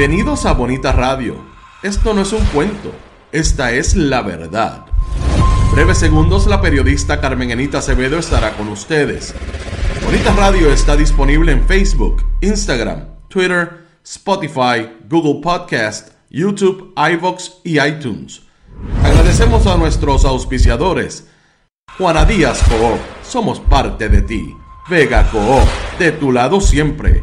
Bienvenidos a Bonita Radio. Esto no es un cuento, esta es la verdad. Breves segundos, la periodista Carmen Enita Acevedo estará con ustedes. Bonita Radio está disponible en Facebook, Instagram, Twitter, Spotify, Google Podcast, YouTube, iVox y iTunes. Agradecemos a nuestros auspiciadores. Juana Díaz Coop, somos parte de ti. Vega Coop, de tu lado siempre.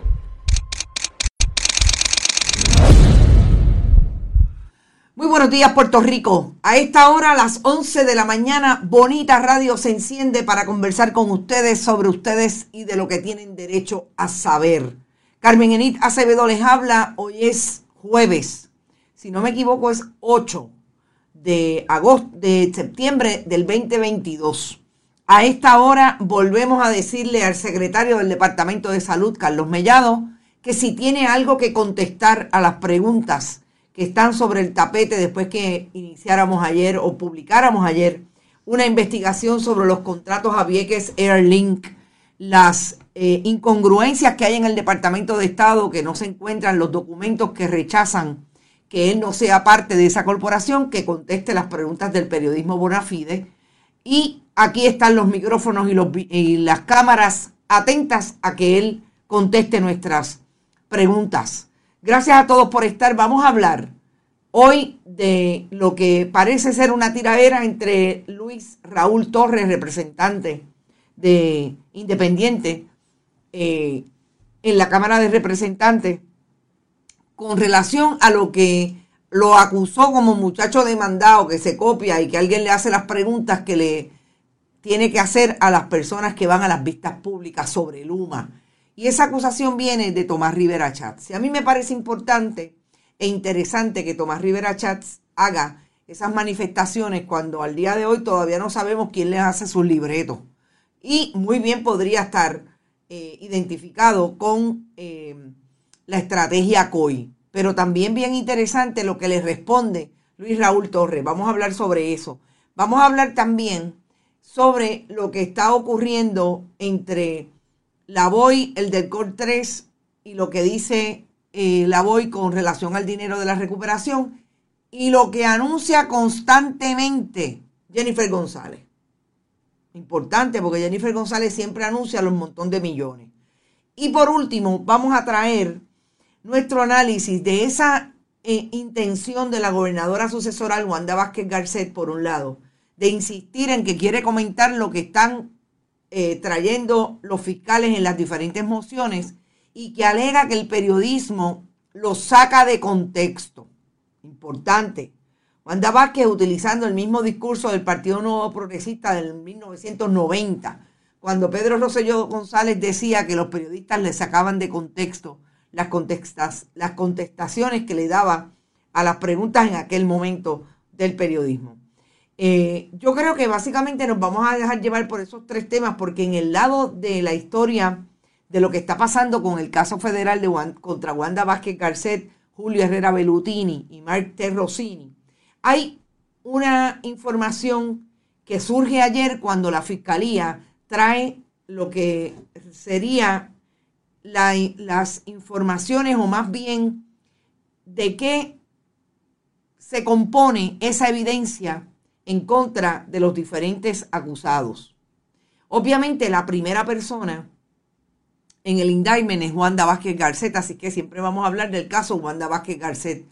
Buenos días Puerto Rico. A esta hora, a las 11 de la mañana, Bonita Radio se enciende para conversar con ustedes sobre ustedes y de lo que tienen derecho a saber. Carmen Enit Acevedo les habla. Hoy es jueves. Si no me equivoco, es 8 de agosto, de septiembre del 2022. A esta hora volvemos a decirle al secretario del Departamento de Salud, Carlos Mellado, que si tiene algo que contestar a las preguntas que están sobre el tapete después que iniciáramos ayer o publicáramos ayer una investigación sobre los contratos a Vieques Airlink, las eh, incongruencias que hay en el Departamento de Estado, que no se encuentran los documentos que rechazan que él no sea parte de esa corporación, que conteste las preguntas del periodismo bona fide. Y aquí están los micrófonos y, los, y las cámaras atentas a que él conteste nuestras preguntas. Gracias a todos por estar. Vamos a hablar hoy de lo que parece ser una tiradera entre Luis Raúl Torres, representante de Independiente, eh, en la Cámara de Representantes, con relación a lo que lo acusó como muchacho demandado que se copia y que alguien le hace las preguntas que le tiene que hacer a las personas que van a las vistas públicas sobre Luma. Y esa acusación viene de Tomás Rivera Chats. Y a mí me parece importante e interesante que Tomás Rivera Chats haga esas manifestaciones cuando al día de hoy todavía no sabemos quién le hace sus libretos. Y muy bien podría estar eh, identificado con eh, la estrategia COI. Pero también bien interesante lo que le responde Luis Raúl Torres. Vamos a hablar sobre eso. Vamos a hablar también sobre lo que está ocurriendo entre la voy, el del COR 3 y lo que dice eh, la voy con relación al dinero de la recuperación y lo que anuncia constantemente Jennifer González. Importante porque Jennifer González siempre anuncia los montón de millones. Y por último, vamos a traer nuestro análisis de esa eh, intención de la gobernadora sucesoral Wanda Vázquez Garcet, por un lado, de insistir en que quiere comentar lo que están eh, trayendo los fiscales en las diferentes mociones y que alega que el periodismo lo saca de contexto. Importante. Wanda Vázquez utilizando el mismo discurso del Partido Nuevo Progresista del 1990, cuando Pedro Rosselló González decía que los periodistas le sacaban de contexto las, contestas, las contestaciones que le daba a las preguntas en aquel momento del periodismo. Eh, yo creo que básicamente nos vamos a dejar llevar por esos tres temas, porque en el lado de la historia de lo que está pasando con el caso federal de contra Wanda Vázquez Garcet, Julio Herrera Bellutini y Mark T. Rossini, hay una información que surge ayer cuando la fiscalía trae lo que sería las informaciones o más bien de qué se compone esa evidencia en contra de los diferentes acusados. Obviamente la primera persona en el indictment es Wanda Vázquez Garcet, así que siempre vamos a hablar del caso Wanda Vázquez Garcet.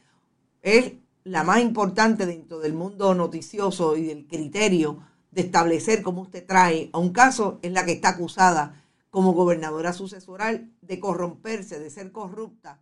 Es la más importante dentro del mundo noticioso y del criterio de establecer cómo usted trae a un caso es la que está acusada como gobernadora sucesoral de corromperse, de ser corrupta.